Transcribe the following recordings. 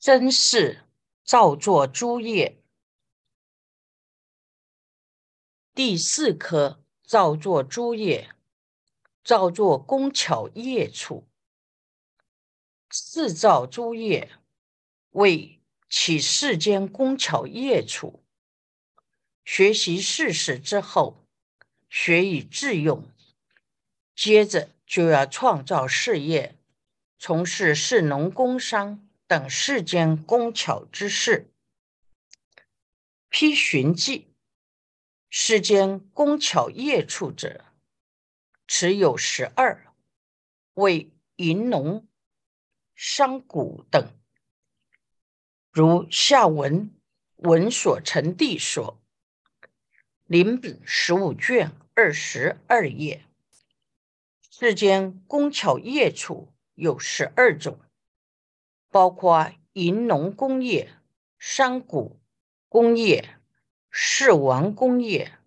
真是造作诸业，第四科造作诸业，造作工巧业处，四造诸业为起世间工巧业处。学习事实之后，学以致用，接着就要创造事业，从事士农工商。等世间工巧之事，批寻记世间工巧业处者，持有十二，为银农、商贾等。如下文文所成地说，临本十五卷二十二页，世间工巧业处有十二种。包括银农工业、山谷工业、世王工业、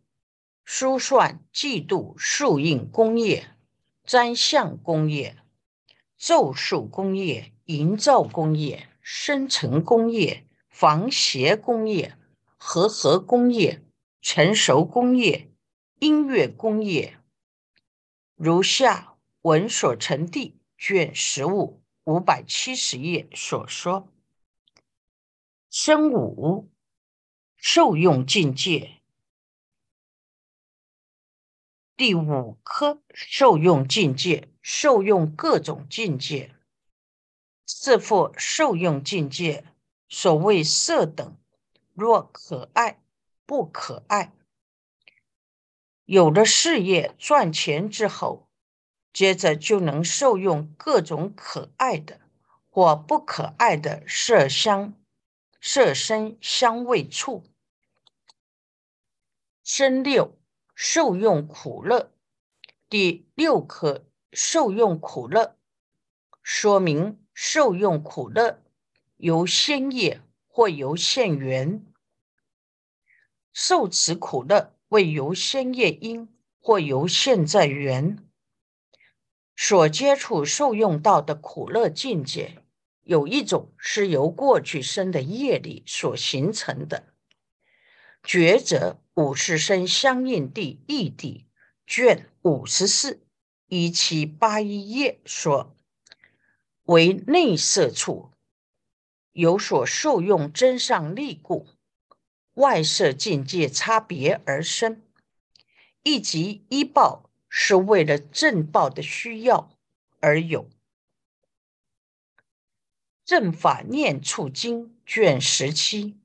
书算季度数印工业、占相工业、咒术工业、营造工业、生成工业、防邪工业、和合工业、成熟工业、音乐工业。如下文所成地卷十五。五百七十页所说，生五受用境界，第五科受用境界，受用各种境界，四复受用境界。所谓色等，若可爱不可爱，有了事业赚钱之后。接着就能受用各种可爱的或不可爱的色香、色声、香味触。生六受用苦乐，第六课受用苦乐，说明受用苦乐由先业或由现缘，受此苦乐为由先业因或由现在缘。所接触、受用到的苦乐境界，有一种是由过去生的业力所形成的。觉者五十生相应地义地卷五十四一七八一页说，为内色处有所受用真上力故，外色境界差别而生，以及一报。是为了正报的需要而有。正法念处经卷十七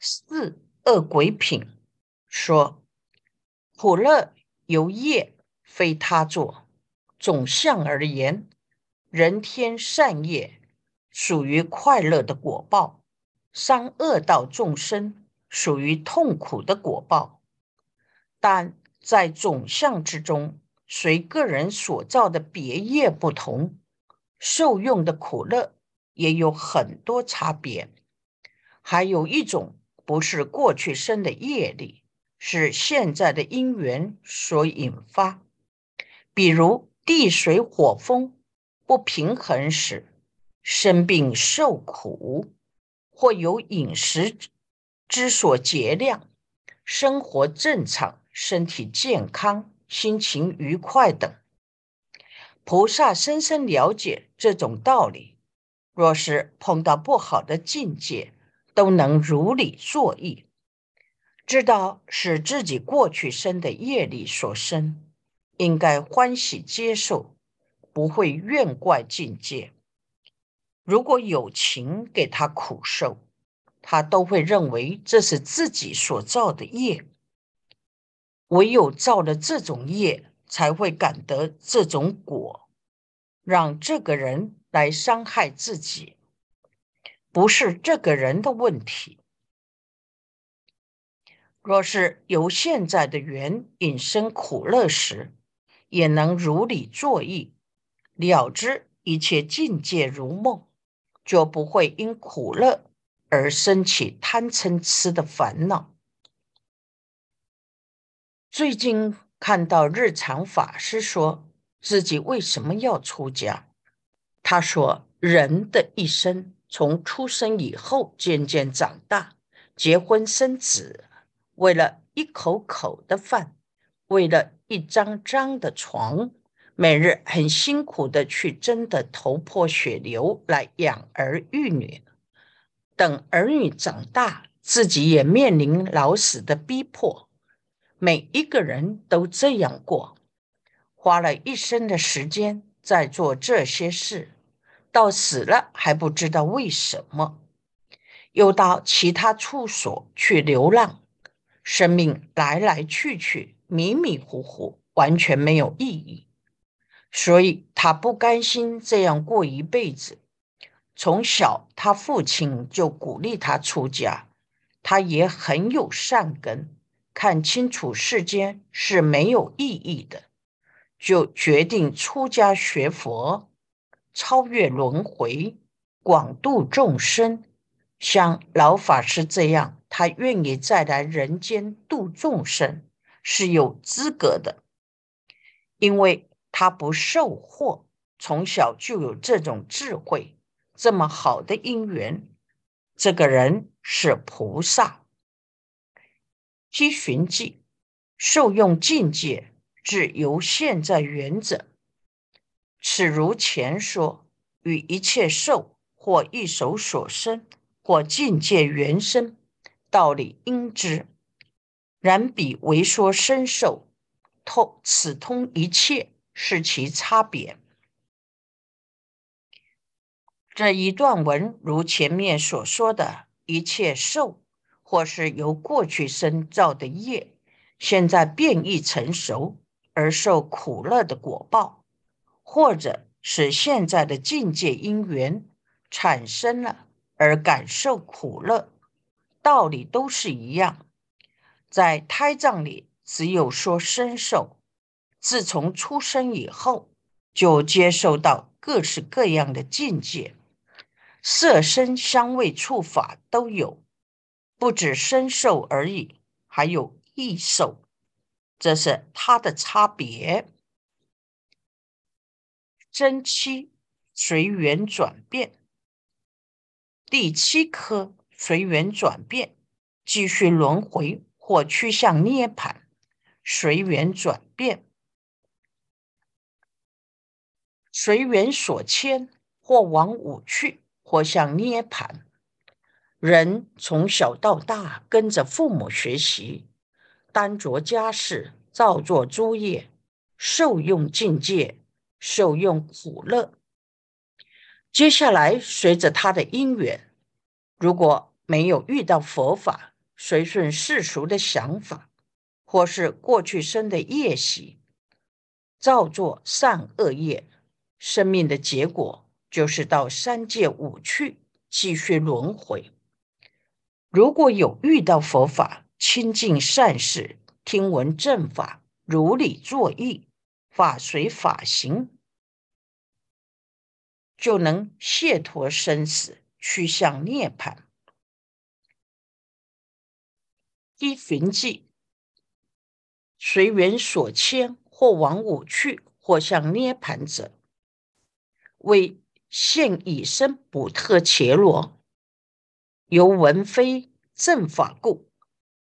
四恶鬼品说：苦乐由业，非他作。总相而言，人天善业属于快乐的果报，伤恶道众生属于痛苦的果报。但在总相之中，随个人所造的别业不同，受用的苦乐也有很多差别。还有一种不是过去生的业力，是现在的因缘所引发。比如地水火风不平衡时，生病受苦，或有饮食之所节量，生活正常。身体健康、心情愉快等，菩萨深深了解这种道理。若是碰到不好的境界，都能如理作意，知道是自己过去生的业力所生，应该欢喜接受，不会怨怪境界。如果有情给他苦受，他都会认为这是自己所造的业。唯有造了这种业，才会感得这种果，让这个人来伤害自己，不是这个人的问题。若是由现在的缘引生苦乐时，也能如理作意，了知一切境界如梦，就不会因苦乐而生起贪嗔痴的烦恼。最近看到日常法师说自己为什么要出家。他说：“人的一生从出生以后渐渐长大，结婚生子，为了一口口的饭，为了一张张的床，每日很辛苦的去争得头破血流来养儿育女。等儿女长大，自己也面临老死的逼迫。每一个人都这样过，花了一生的时间在做这些事。到死了还不知道为什么，又到其他处所去流浪，生命来来去去，迷迷糊糊，完全没有意义。所以他不甘心这样过一辈子。从小，他父亲就鼓励他出家，他也很有善根，看清楚世间是没有意义的，就决定出家学佛。超越轮回，广度众生，像老法师这样，他愿意再来人间度众生，是有资格的，因为他不受惑，从小就有这种智慧，这么好的因缘，这个人是菩萨。积寻记，受用境界，至由现在原者。此如前说，与一切受或一手所生，或境界原生，道理应知。然彼为说身受，通此通一切，是其差别。这一段文如前面所说的一切受，或是由过去生造的业，现在变异成熟而受苦乐的果报。或者是现在的境界因缘产生了而感受苦乐，道理都是一样。在胎藏里，只有说身受。自从出生以后，就接受到各式各样的境界，色声香味触法都有，不止身受而已，还有意受，这是它的差别。真七随缘转变，第七颗随缘转变，继续轮回或趋向涅槃。随缘转变，随缘所牵，或往五去，或向涅槃。人从小到大跟着父母学习，担着家事，造作诸业，受用境界。受用苦乐，接下来随着他的因缘，如果没有遇到佛法，随顺世俗的想法，或是过去生的业习，造作善恶业，生命的结果就是到三界五趣继续轮回。如果有遇到佛法，亲近善事，听闻正法，如理作意。法随法行，就能解脱生死，趋向涅槃。依寻迹，随缘所牵，或往五去，或向涅槃者，为现以身补特伽罗，由闻非正法故，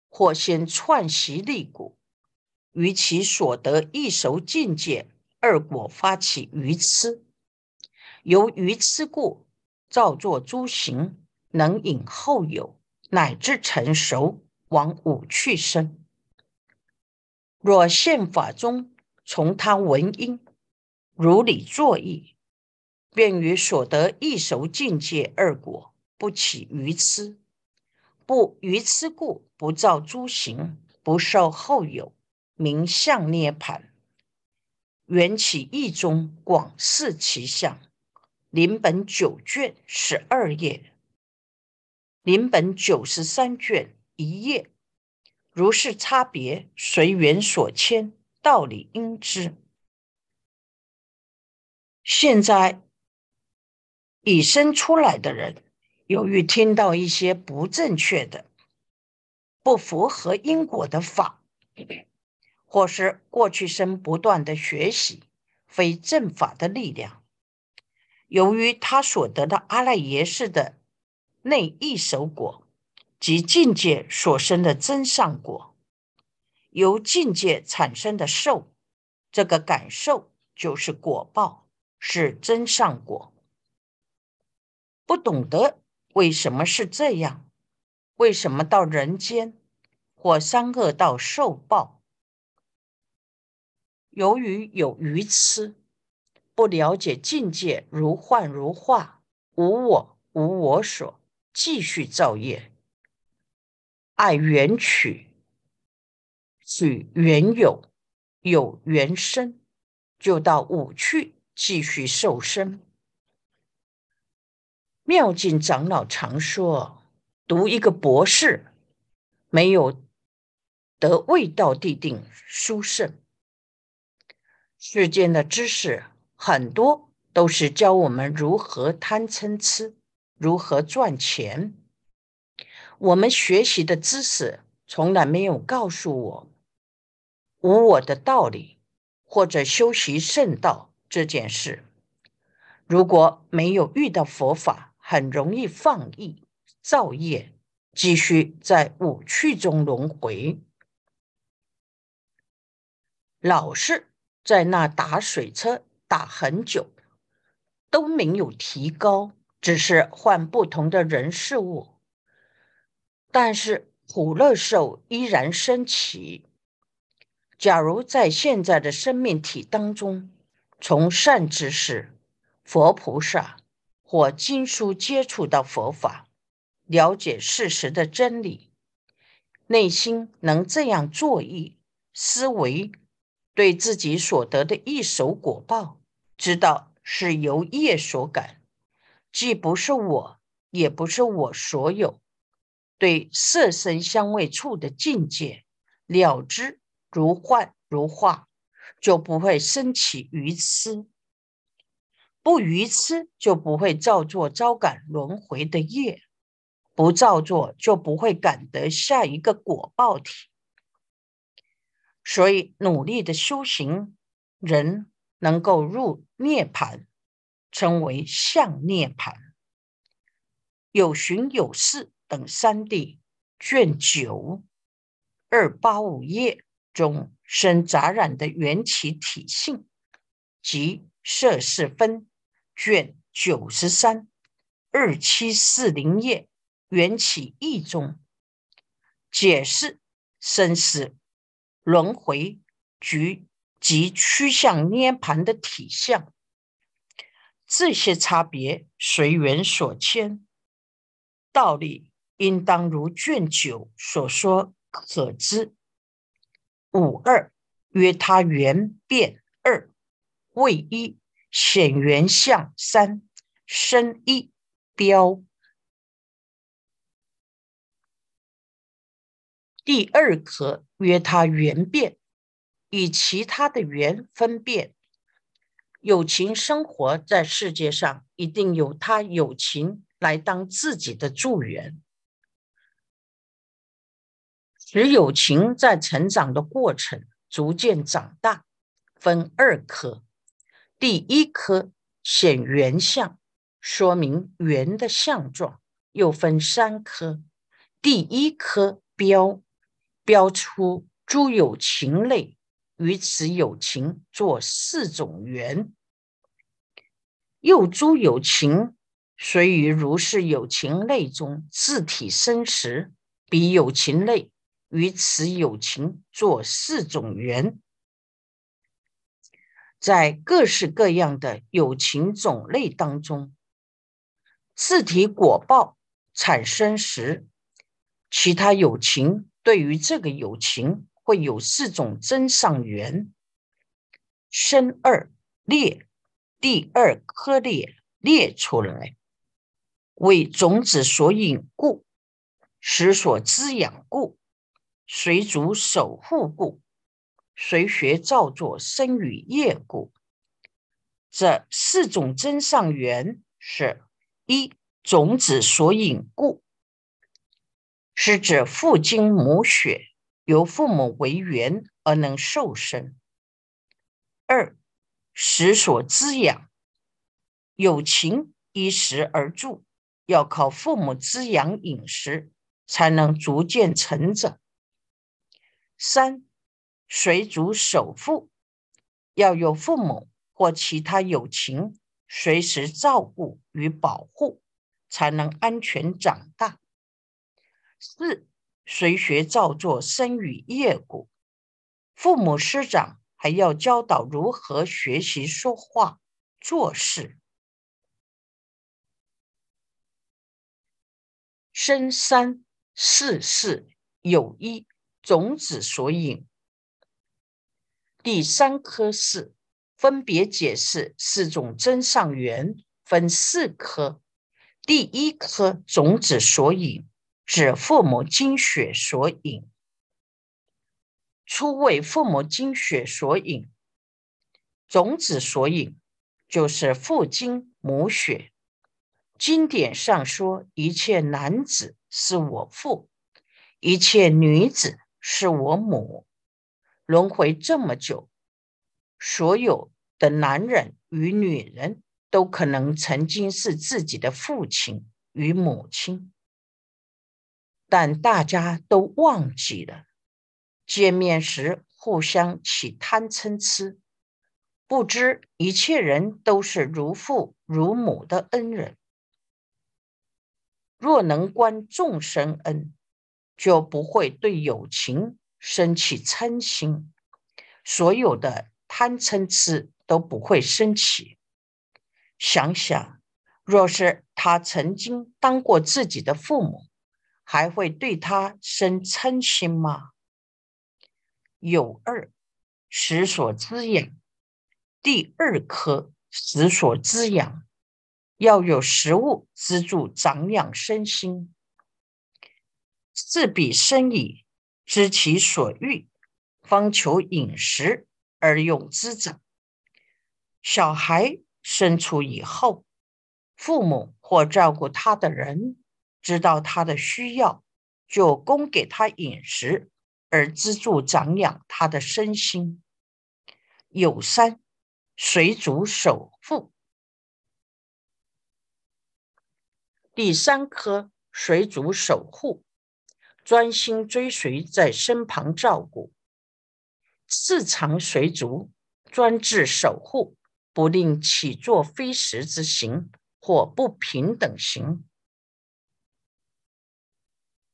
或先串习立故。于其所得一熟境界二果发起愚痴，由愚痴故造作诸行，能引后有，乃至成熟往五去生。若现法中从他闻因，如理作意，便于所得一熟境界二果不起愚痴，不愚痴故不造诸行，不受后有。名相涅盘，缘起意中广视其相。临本九卷十二页，临本九十三卷一页。如是差别，随缘所迁，道理应知。现在已生出来的人，由于听到一些不正确的、不符合因果的法。或是过去生不断的学习非正法的力量，由于他所得的阿赖耶识的内一手果及境界所生的真上果，由境界产生的受，这个感受就是果报，是真上果。不懂得为什么是这样，为什么到人间或三恶道受报？由于有愚痴。不了解境界如幻如化，无我无我所，继续造业，爱缘取，取缘有，有缘生，就到五趣继续受生。妙境长老常说，读一个博士，没有得味道地定殊胜，世间的知识。很多都是教我们如何贪嗔痴，如何赚钱。我们学习的知识从来没有告诉我无我的道理，或者修习圣道这件事。如果没有遇到佛法，很容易放逸造业，继续在五趣中轮回，老是在那打水车。打很久都没有提高，只是换不同的人事物，但是苦乐受依然升起。假如在现在的生命体当中，从善知识、佛菩萨或经书接触到佛法，了解事实的真理，内心能这样作意思维，对自己所得的一手果报。知道是由业所感，既不是我，也不是我所有。对色身香味触的境界了知如幻如化，就不会升起愚痴。不愚痴，就不会造作招感轮回的业；不造作，就不会感得下一个果报体。所以，努力的修行人。能够入涅盘，称为相涅盘。有寻有事等三地卷九二八五页中生杂染的缘起体性，即摄氏分卷九十三二七四零页缘起义中解释生死轮回局。及趋向涅盘的体相，这些差别随缘所牵，道理应当如卷九所说可知。五二曰他缘变二为一显缘相三生一标。第二课曰他缘变。以其他的缘分辨，友情生活在世界上，一定有他友情来当自己的助缘。使友情在成长的过程逐渐长大，分二科。第一科显圆相，说明圆的相状，又分三科。第一科标标出诸有情类。于此有情作四种缘，又诸有情随于如是有情类中自体生时，彼有情类于此有情作四种缘，在各式各样的有情种类当中，自体果报产生时，其他有情对于这个有情。会有四种真上缘，生二列，第二颗列列出来，为种子所引故，实所滋养故，随主守护故，随学造作生于业故。这四种真上缘是：一种子所引故，是指父精母血。由父母为缘而能受生。二，时所滋养，有情依时而住，要靠父母滋养饮食，才能逐渐成长。三，水主守父，要有父母或其他友情随时照顾与保护，才能安全长大。四，随学照做，生于业果，父母师长还要教导如何学习说话做事。生三世世有一种子所引，第三科是分别解释四种真上缘，分四科。第一科种子所引，指父母精血所引。初为父母精血所引，种子所引，就是父精母血。经典上说，一切男子是我父，一切女子是我母。轮回这么久，所有的男人与女人都可能曾经是自己的父亲与母亲，但大家都忘记了。见面时互相起贪嗔痴，不知一切人都是如父如母的恩人。若能观众生恩，就不会对友情升起嗔心，所有的贪嗔痴都不会升起。想想，若是他曾经当过自己的父母，还会对他生嗔心吗？有二食所滋养，第二颗食所滋养。要有食物资助长养身心，自彼生矣，知其所欲，方求饮食而用之者。小孩生出以后，父母或照顾他的人知道他的需要，就供给他饮食而资助长养他的身心。有三水主守护。第三颗水主守护，专心追随在身旁照顾；四常随足专制守护，不令起作非时之行或不平等行。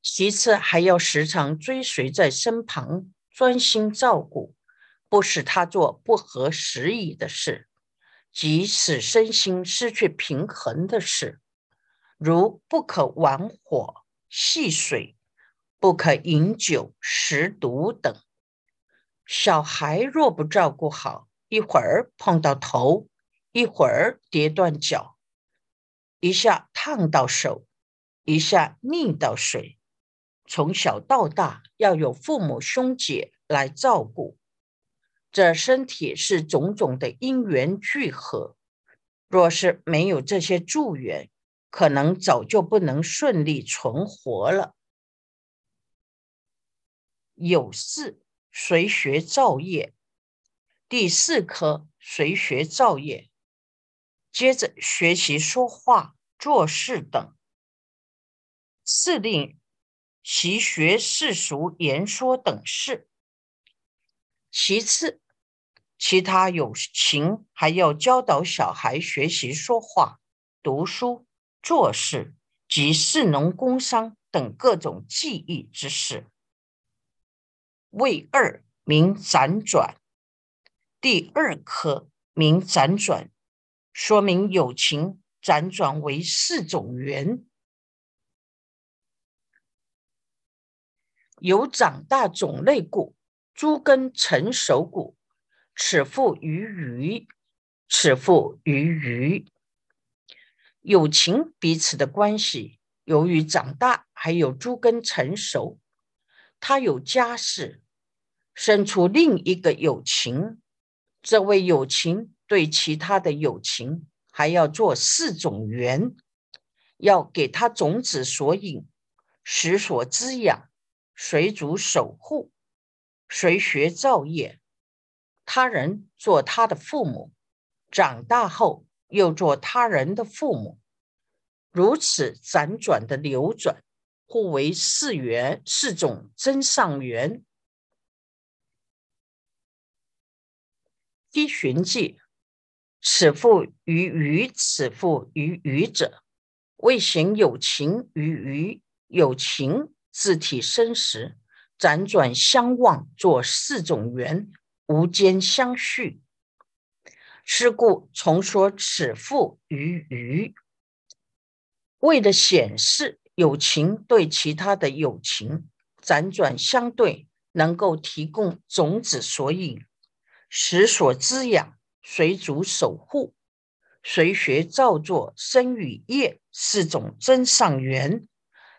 其次，还要时常追随在身旁，专心照顾，不使他做不合时宜的事，即使身心失去平衡的事。如不可玩火、戏水，不可饮酒、食毒等。小孩若不照顾好，一会儿碰到头，一会儿跌断脚，一下烫到手，一下溺到水。从小到大，要有父母兄姐来照顾，这身体是种种的因缘聚合。若是没有这些助缘，可能早就不能顺利存活了。有事随学造业，第四科随学造业，接着学习说话、做事等。四令习学世俗言说等事。其次，其他有情还要教导小孩学习说话、读书。做事及士农工商等各种技艺之事，为二名辗转，第二科名辗转，说明有情辗转为四种缘，有长大种类故，诸根成熟故，此复于鱼，此复于鱼。友情彼此的关系，由于长大还有诸根成熟，他有家室，生出另一个友情。这位友情对其他的友情还要做四种缘，要给他种子所引，食所滋养，水主守护，随学造业。他人做他的父母，长大后又做他人的父母，如此辗转的流转，互为四缘，四种真上缘。依寻迹，此父于鱼，此父于鱼者，未行有情于鱼，有情自体生时，辗转相望，作四种缘，无间相续。是故重说此父于鱼，为了显示友情对其他的友情辗转相对，能够提供种子索引，使所滋养，随主守护，随学造作生与业四种真上缘，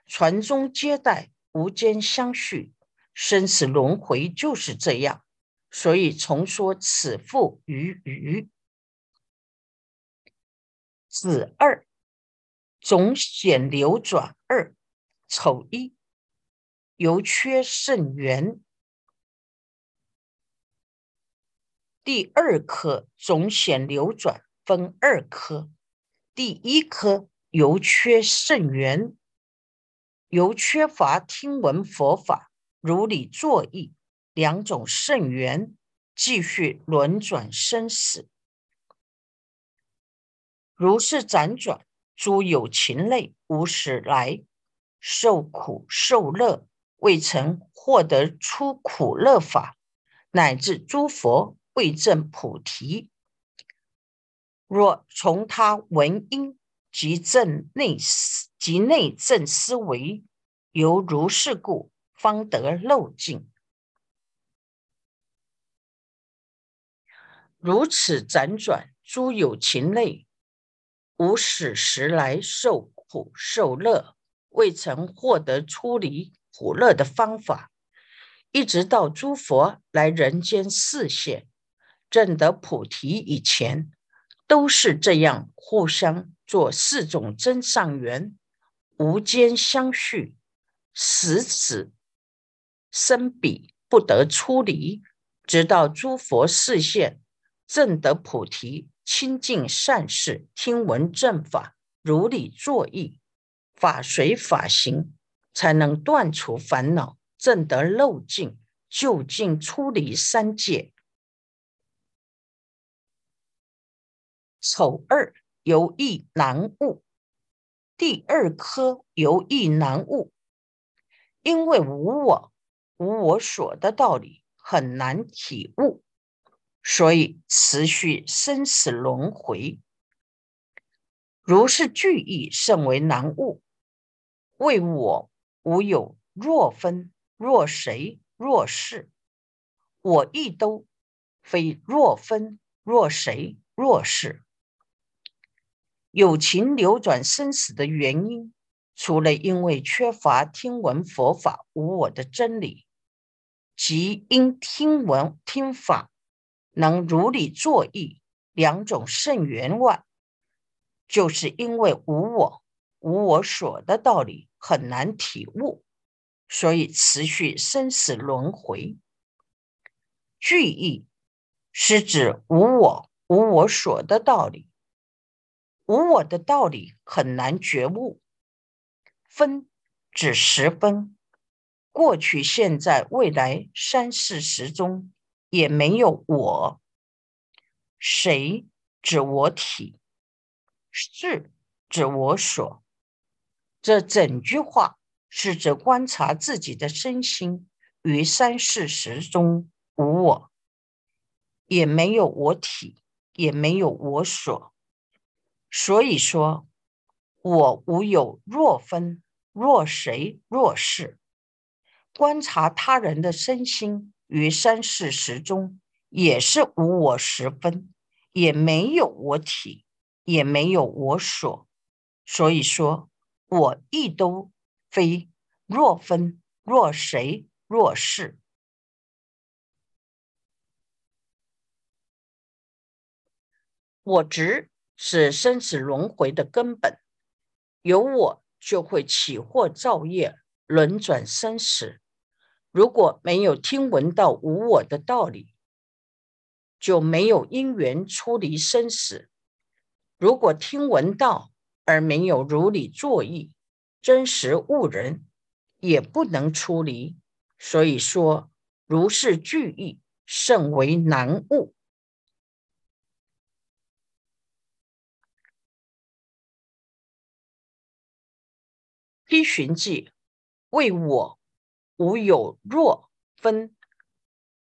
传宗接代，无间相续，生死轮回就是这样。所以重说此父于鱼。子二总显流转二丑一由缺甚圆。第二颗总显流转分二科，第一科由缺甚圆，由缺乏听闻佛法如理作意两种甚缘，继续轮转生死。如是辗转，诸有情类无始来受苦受乐，未曾获得出苦乐法，乃至诸佛未证菩提。若从他闻因及正内思及内正思维，犹如是故，方得漏尽。如此辗转，诸有情类。无始时来受苦受乐，未曾获得出离苦乐的方法，一直到诸佛来人间示现，证得菩提以前，都是这样互相做四种真上缘，无间相续，死死生彼不得出离，直到诸佛示现，证得菩提。清净善事，听闻正法，如理作意，法随法行，才能断除烦恼，证得漏尽，就近出离三界。丑二由易难悟，第二科由易难悟，因为无我、无我所的道理很难体悟。所以持续生死轮回，如是句意甚为难悟。为我无有若分若谁若是，我亦都非若分若谁若是。有情流转生死的原因，除了因为缺乏听闻佛法无我的真理，即因听闻听法。能如理作意两种圣缘外，就是因为无我、无我所的道理很难体悟，所以持续生死轮回。句意是指无我、无我所的道理，无我的道理很难觉悟。分指十分，过去、现在、未来三世时中。也没有我，谁指我体？是指我所。这整句话是指观察自己的身心于三世时中无我，也没有我体，也没有我所。所以说，我无有若分若谁若是。观察他人的身心。于三世时中，也是无我十分，也没有我体，也没有我所。所以说，我亦都非若分若谁若是。我执是生死轮回的根本，有我就会起惑造业，轮转生死。如果没有听闻到无我的道理，就没有因缘出离生死，如果听闻道而没有如理作意，真实悟人，也不能出离。所以说，如是句意，甚为难悟。批寻记为我无有若分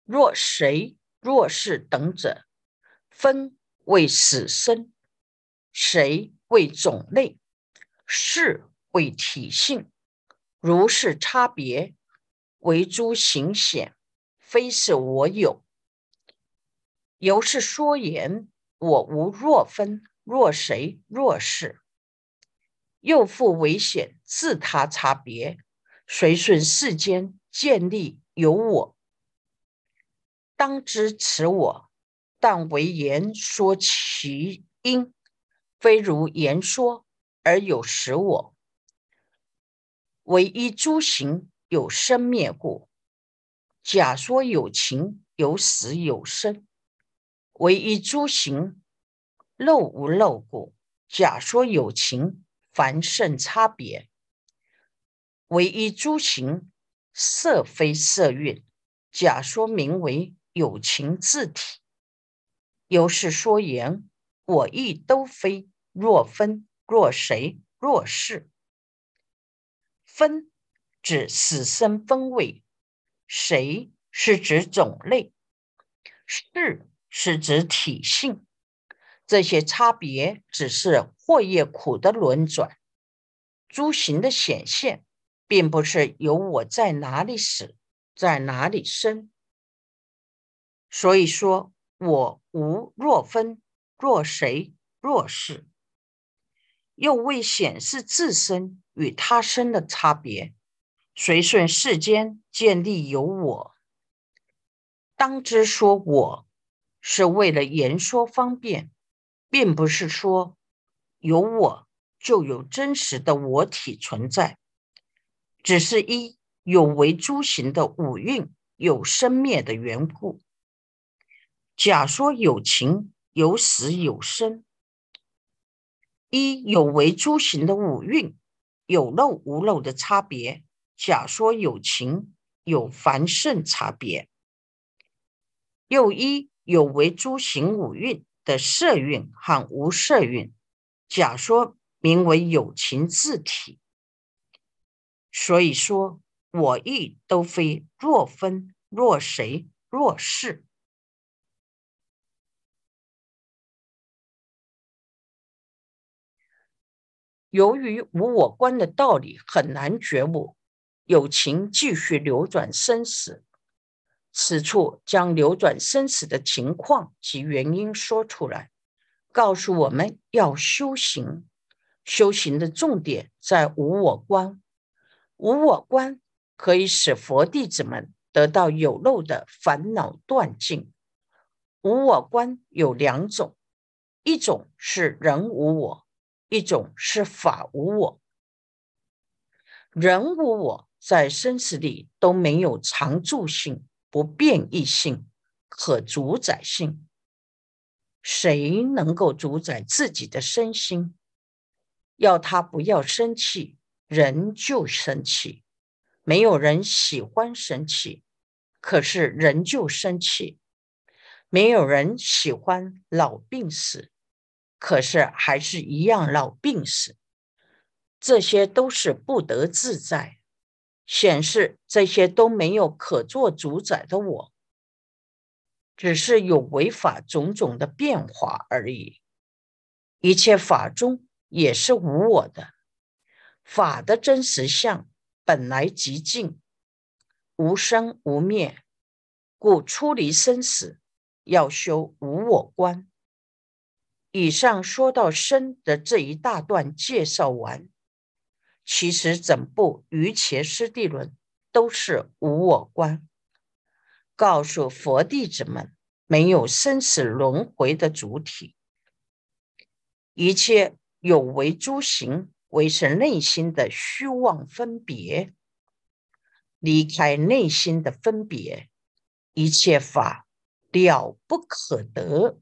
若谁若是等者，分为死生，谁为种类，是为体性，如是差别，为诸行显，非是我有。由是说言，我无若分若谁若是。又复为显，自他差别，随顺世间建立有我，当知此我，但为言说其因，非如言说而有实我。唯一诸行有生灭故，假说有情有死有生；唯一诸行漏无漏故，假说有情。凡圣差别，唯一诸行色非色蕴，假说名为有情自体。由是说言，我亦都非若分若谁若是。分指死生分位，谁是指种类，是是指体性。这些差别只是祸业苦的轮转，诸行的显现，并不是由我在哪里死，在哪里生。所以说我无若分若谁若是，又未显示自身与他身的差别，随顺世间建立有我，当知说我是为了言说方便。并不是说有我就有真实的我体存在，只是一有为诸行的五蕴有生灭的缘故。假说有情有死有生，一有为诸行的五蕴有漏无漏的差别。假说有情有凡圣差别，又一有为诸行五蕴。的色蕴和无色蕴，假说名为有情自体。所以说，我亦都非若分若谁若是。由于无我观的道理很难觉悟，有情继续流转生死。此处将流转生死的情况及原因说出来，告诉我们要修行。修行的重点在无我观，无我观可以使佛弟子们得到有漏的烦恼断尽。无我观有两种，一种是人无我，一种是法无我。人无我在生死里都没有常住性。不变异性、可主宰性，谁能够主宰自己的身心？要他不要生气，人就生气。没有人喜欢生气，可是人就生气。没有人喜欢老病死，可是还是一样老病死。这些都是不得自在。显示这些都没有可做主宰的我，只是有违法种种的变化而已。一切法中也是无我的，法的真实相本来极静，无生无灭，故出离生死要修无我观。以上说到生的这一大段介绍完。其实整部《瑜伽师地论》都是无我观，告诉佛弟子们没有生死轮回的主体，一切有为诸行维持内心的虚妄分别，离开内心的分别，一切法了不可得。